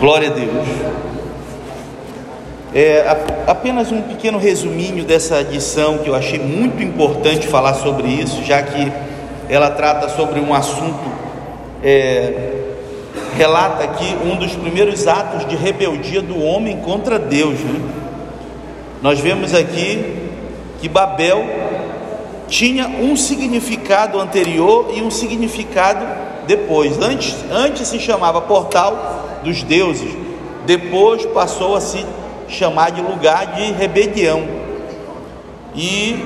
Glória a Deus. É, apenas um pequeno resuminho dessa edição que eu achei muito importante falar sobre isso, já que ela trata sobre um assunto, é, relata aqui um dos primeiros atos de rebeldia do homem contra Deus. Né? Nós vemos aqui que Babel tinha um significado anterior e um significado depois. Antes, antes se chamava portal dos deuses, depois passou a se chamar de lugar de rebelião. E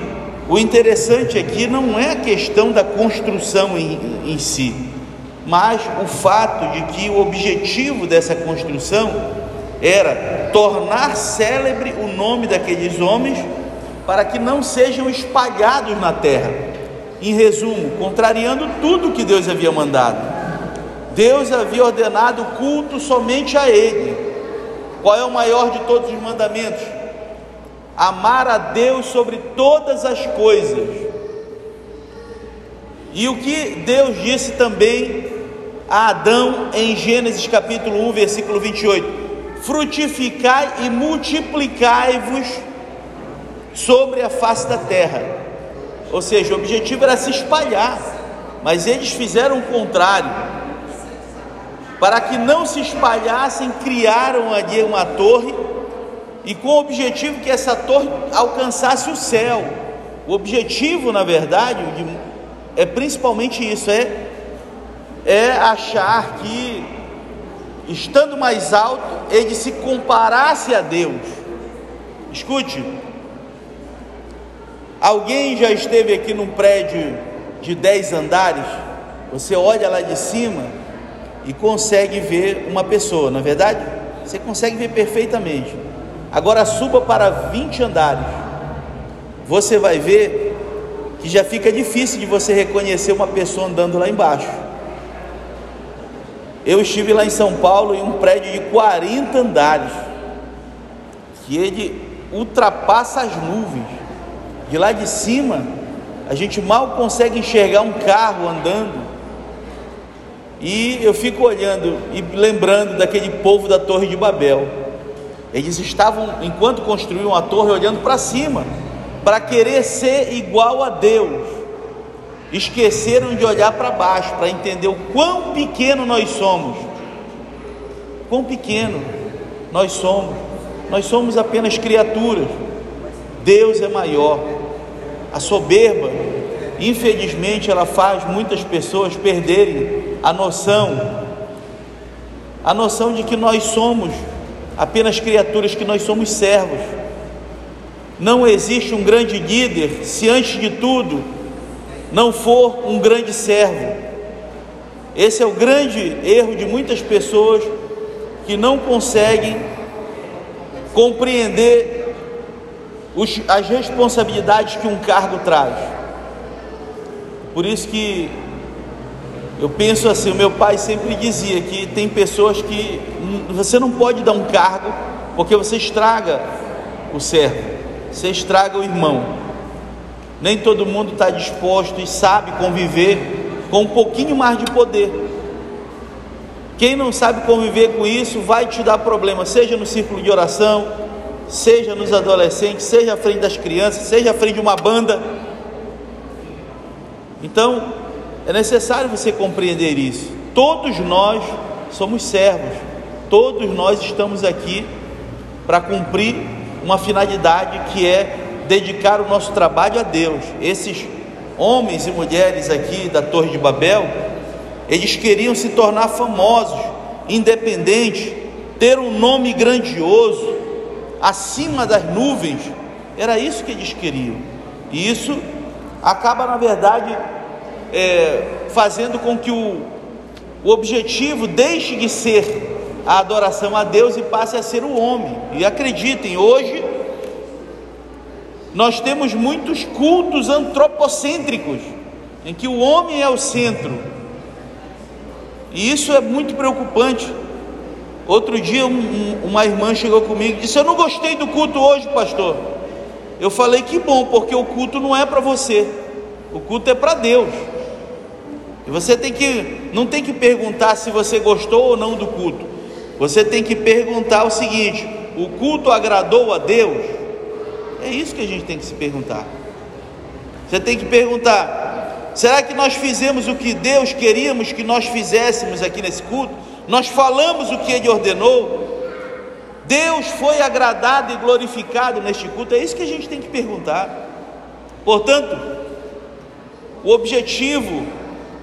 o interessante aqui não é a questão da construção em, em si, mas o fato de que o objetivo dessa construção era tornar célebre o nome daqueles homens para que não sejam espalhados na terra. Em resumo, contrariando tudo que Deus havia mandado. Deus havia ordenado culto somente a Ele. Qual é o maior de todos os mandamentos? Amar a Deus sobre todas as coisas. E o que Deus disse também a Adão em Gênesis capítulo 1, versículo 28: Frutificai e multiplicai-vos sobre a face da terra. Ou seja, o objetivo era se espalhar, mas eles fizeram o contrário para que não se espalhassem, criaram ali uma torre e com o objetivo que essa torre alcançasse o céu. O objetivo, na verdade, é principalmente isso, é, é achar que estando mais alto, ele se comparasse a Deus. Escute, alguém já esteve aqui num prédio de 10 andares? Você olha lá de cima e consegue ver uma pessoa, na é verdade? Você consegue ver perfeitamente. Agora suba para 20 andares. Você vai ver que já fica difícil de você reconhecer uma pessoa andando lá embaixo. Eu estive lá em São Paulo em um prédio de 40 andares, que ele ultrapassa as nuvens. De lá de cima, a gente mal consegue enxergar um carro andando e eu fico olhando e lembrando daquele povo da Torre de Babel. Eles estavam, enquanto construíam a torre, olhando para cima, para querer ser igual a Deus. Esqueceram de olhar para baixo, para entender o quão pequeno nós somos. Quão pequeno nós somos. Nós somos apenas criaturas. Deus é maior. A soberba, infelizmente, ela faz muitas pessoas perderem a noção, a noção de que nós somos apenas criaturas, que nós somos servos. Não existe um grande líder se antes de tudo não for um grande servo. Esse é o grande erro de muitas pessoas que não conseguem compreender os, as responsabilidades que um cargo traz. Por isso que eu penso assim, o meu pai sempre dizia que tem pessoas que você não pode dar um cargo porque você estraga o servo, você estraga o irmão. Nem todo mundo está disposto e sabe conviver com um pouquinho mais de poder. Quem não sabe conviver com isso vai te dar problema, seja no círculo de oração, seja nos adolescentes, seja à frente das crianças, seja à frente de uma banda. Então, é necessário você compreender isso. Todos nós somos servos, todos nós estamos aqui para cumprir uma finalidade que é dedicar o nosso trabalho a Deus. Esses homens e mulheres aqui da Torre de Babel, eles queriam se tornar famosos, independentes, ter um nome grandioso, acima das nuvens. Era isso que eles queriam. E isso acaba, na verdade, é, fazendo com que o, o objetivo deixe de ser a adoração a Deus e passe a ser o homem. E acreditem, hoje nós temos muitos cultos antropocêntricos, em que o homem é o centro. E isso é muito preocupante. Outro dia, um, uma irmã chegou comigo e disse: Eu não gostei do culto hoje, pastor. Eu falei: Que bom, porque o culto não é para você, o culto é para Deus. E você tem que não tem que perguntar se você gostou ou não do culto. Você tem que perguntar o seguinte: o culto agradou a Deus? É isso que a gente tem que se perguntar. Você tem que perguntar: será que nós fizemos o que Deus queríamos que nós fizéssemos aqui nesse culto? Nós falamos o que Ele ordenou? Deus foi agradado e glorificado neste culto? É isso que a gente tem que perguntar. Portanto, o objetivo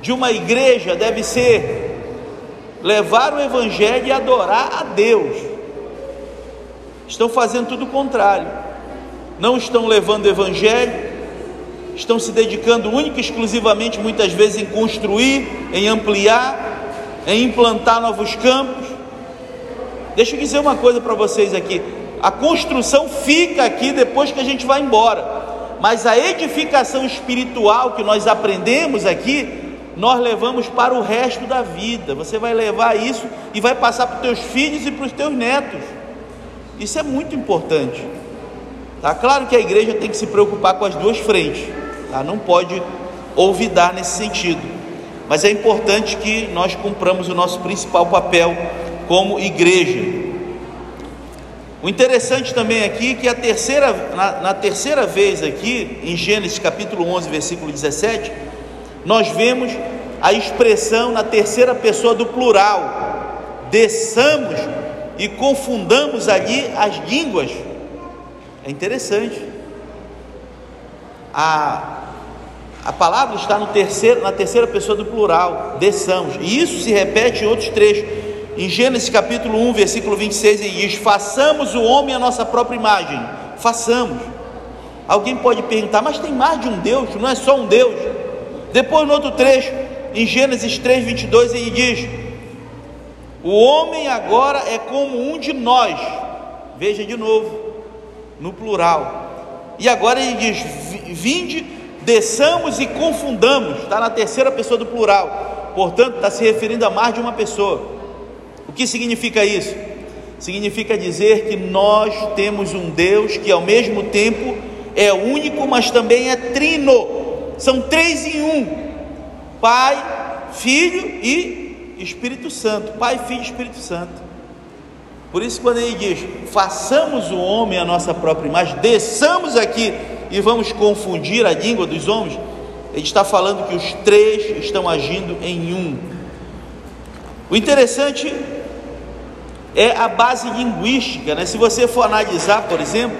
de uma igreja deve ser levar o Evangelho e adorar a Deus. Estão fazendo tudo o contrário, não estão levando o Evangelho, estão se dedicando única e exclusivamente, muitas vezes, em construir, em ampliar, em implantar novos campos. Deixa eu dizer uma coisa para vocês aqui: a construção fica aqui depois que a gente vai embora mas a edificação espiritual que nós aprendemos aqui, nós levamos para o resto da vida. Você vai levar isso e vai passar para os teus filhos e para os teus netos. Isso é muito importante. Tá claro que a igreja tem que se preocupar com as duas frentes, tá? Não pode olvidar nesse sentido. Mas é importante que nós cumpramos o nosso principal papel como igreja. O interessante também aqui é que a terceira, na, na, terceira vez aqui, em Gênesis capítulo 11, versículo 17, nós vemos a expressão na terceira pessoa do plural: desçamos e confundamos ali as línguas. É interessante. A, a palavra está no terceiro, na terceira pessoa do plural: desçamos. E isso se repete em outros trechos. Em Gênesis capítulo 1, versículo 26, ele diz: Façamos o homem a nossa própria imagem. Façamos. Alguém pode perguntar, mas tem mais de um Deus, não é só um Deus. Depois, no outro trecho, em Gênesis 3, 22, ele diz: O homem agora é como um de nós. Veja de novo, no plural. E agora ele diz: Vinde, desçamos e confundamos. Está na terceira pessoa do plural. Portanto, está se referindo a mais de uma pessoa. O que significa isso? Significa dizer que nós temos um Deus que ao mesmo tempo é único, mas também é trino. São três em um: Pai, Filho e Espírito Santo. Pai, Filho e Espírito Santo. Por isso, quando ele diz: façamos o homem a nossa própria imagem, desçamos aqui e vamos confundir a língua dos homens, ele está falando que os três estão agindo em um. O interessante é a base linguística. Né? Se você for analisar, por exemplo,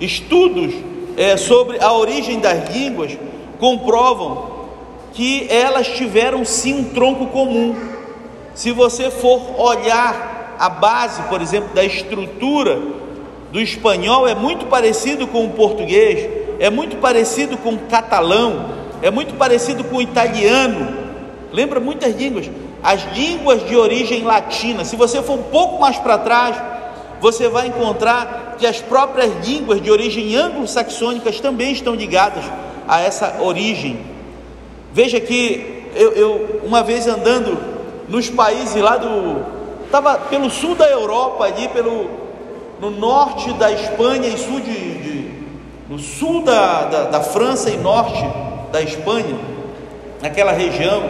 estudos é, sobre a origem das línguas comprovam que elas tiveram sim um tronco comum. Se você for olhar a base, por exemplo, da estrutura do espanhol, é muito parecido com o português, é muito parecido com o catalão, é muito parecido com o italiano. Lembra muitas línguas as línguas de origem latina. Se você for um pouco mais para trás, você vai encontrar que as próprias línguas de origem anglo-saxônicas também estão ligadas a essa origem. Veja que eu, eu uma vez andando nos países lá do. Estava pelo sul da Europa, ali pelo no norte da Espanha e sul de, de no sul da, da, da França e norte da Espanha, naquela região,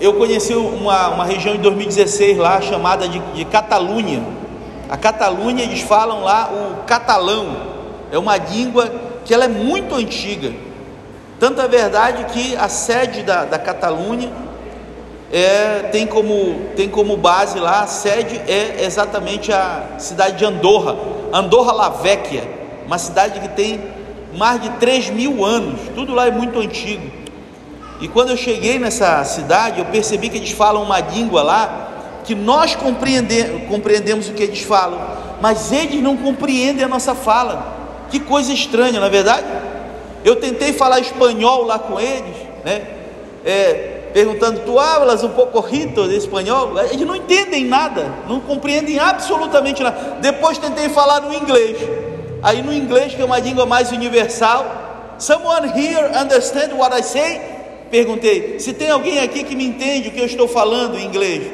eu conheci uma, uma região em 2016 lá chamada de, de Catalunha. A Catalunha eles falam lá o catalão. É uma língua que ela é muito antiga. Tanto é verdade que a sede da, da Catalunha é, tem, como, tem como base lá, a sede é exatamente a cidade de Andorra, Andorra la Vecchia, uma cidade que tem mais de 3 mil anos, tudo lá é muito antigo. E quando eu cheguei nessa cidade, eu percebi que eles falam uma língua lá que nós compreende, compreendemos o que eles falam, mas eles não compreendem a nossa fala. Que coisa estranha, não é verdade? Eu tentei falar espanhol lá com eles, né? É, perguntando, tu hablas um pouco rito de espanhol? Eles não entendem nada, não compreendem absolutamente nada. Depois tentei falar no inglês. Aí no inglês, que é uma língua mais universal, someone here understand what I say? Perguntei: se tem alguém aqui que me entende o que eu estou falando em inglês?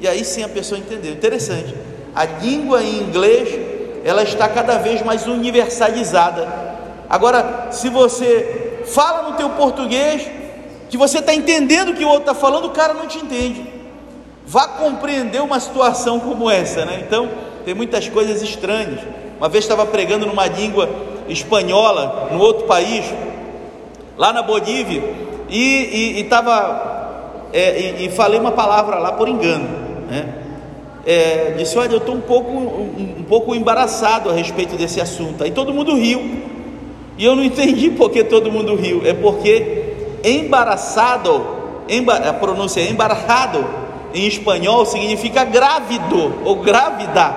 E aí sim a pessoa entendeu. Interessante. A língua em inglês ela está cada vez mais universalizada. Agora, se você fala no teu português, que você está entendendo o que o outro está falando, o cara não te entende. vá compreender uma situação como essa, né? Então, tem muitas coisas estranhas. Uma vez estava pregando numa língua espanhola, no outro país, lá na Bolívia, e estava é, e, e, falei uma palavra lá por engano, né? É, disse, olha, eu estou um pouco, um, um, pouco embaraçado a respeito desse assunto. Aí todo mundo riu. E eu não entendi por que todo mundo riu. É porque embaraçado, a pronúncia é embarrado em espanhol significa grávido ou grávida.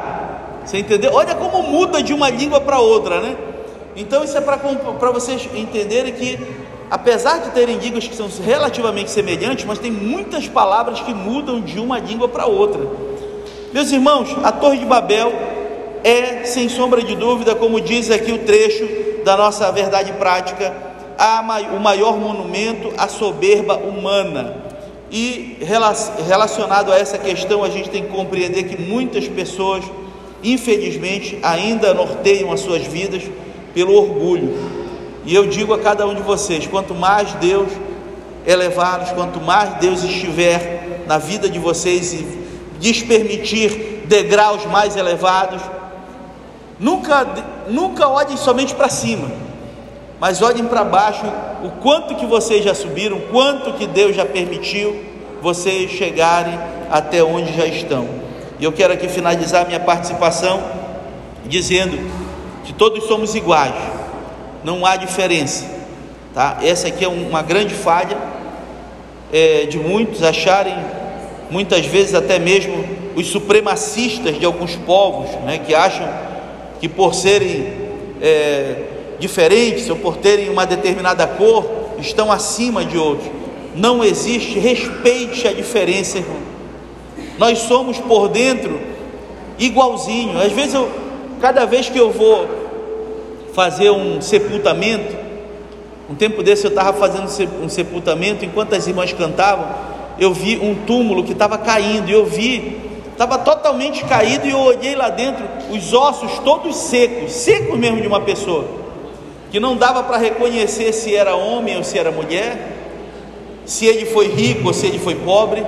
Você entendeu? Olha como muda de uma língua para outra, né? Então isso é para vocês entenderem que apesar de terem línguas que são relativamente semelhantes, mas tem muitas palavras que mudam de uma língua para outra. Meus irmãos, a Torre de Babel é, sem sombra de dúvida, como diz aqui o trecho da nossa verdade prática, o maior monumento à soberba humana. E relacionado a essa questão, a gente tem que compreender que muitas pessoas, infelizmente, ainda norteiam as suas vidas pelo orgulho e eu digo a cada um de vocês: quanto mais Deus elevá-los, quanto mais Deus estiver na vida de vocês e lhes permitir degraus mais elevados, nunca, nunca olhem somente para cima, mas olhem para baixo o quanto que vocês já subiram, quanto que Deus já permitiu vocês chegarem até onde já estão. E eu quero aqui finalizar minha participação dizendo que todos somos iguais não há diferença, tá? Essa aqui é uma grande falha é, de muitos acharem, muitas vezes até mesmo os supremacistas de alguns povos, né, que acham que por serem é, diferentes ou por terem uma determinada cor estão acima de outros. Não existe, respeite a diferença, irmão. Nós somos por dentro igualzinho. Às vezes eu, cada vez que eu vou fazer um sepultamento. Um tempo desse eu estava fazendo um sepultamento, enquanto as irmãs cantavam, eu vi um túmulo que estava caindo, e eu vi, estava totalmente caído, e eu olhei lá dentro, os ossos todos secos, secos mesmo de uma pessoa, que não dava para reconhecer se era homem ou se era mulher, se ele foi rico ou se ele foi pobre,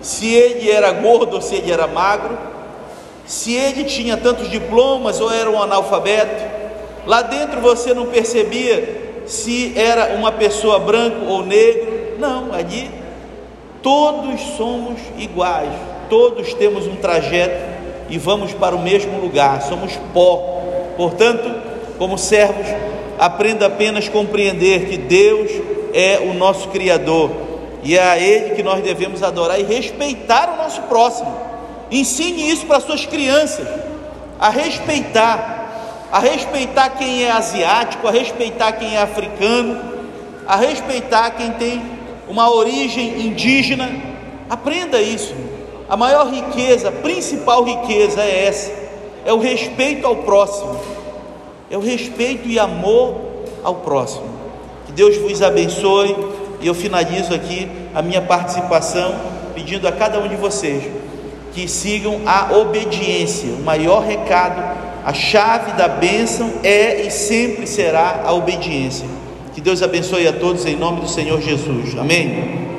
se ele era gordo ou se ele era magro, se ele tinha tantos diplomas ou era um analfabeto, Lá dentro você não percebia se era uma pessoa branco ou negro. Não, ali todos somos iguais, todos temos um trajeto e vamos para o mesmo lugar, somos pó. Portanto, como servos, aprenda apenas a compreender que Deus é o nosso Criador e é a Ele que nós devemos adorar e respeitar o nosso próximo. Ensine isso para suas crianças, a respeitar a respeitar quem é asiático, a respeitar quem é africano, a respeitar quem tem uma origem indígena. Aprenda isso. A maior riqueza, a principal riqueza é essa: é o respeito ao próximo, é o respeito e amor ao próximo. Que Deus vos abençoe. E eu finalizo aqui a minha participação pedindo a cada um de vocês que sigam a obediência, o maior recado a chave da bênção é e sempre será a obediência. Que Deus abençoe a todos em nome do Senhor Jesus. Amém.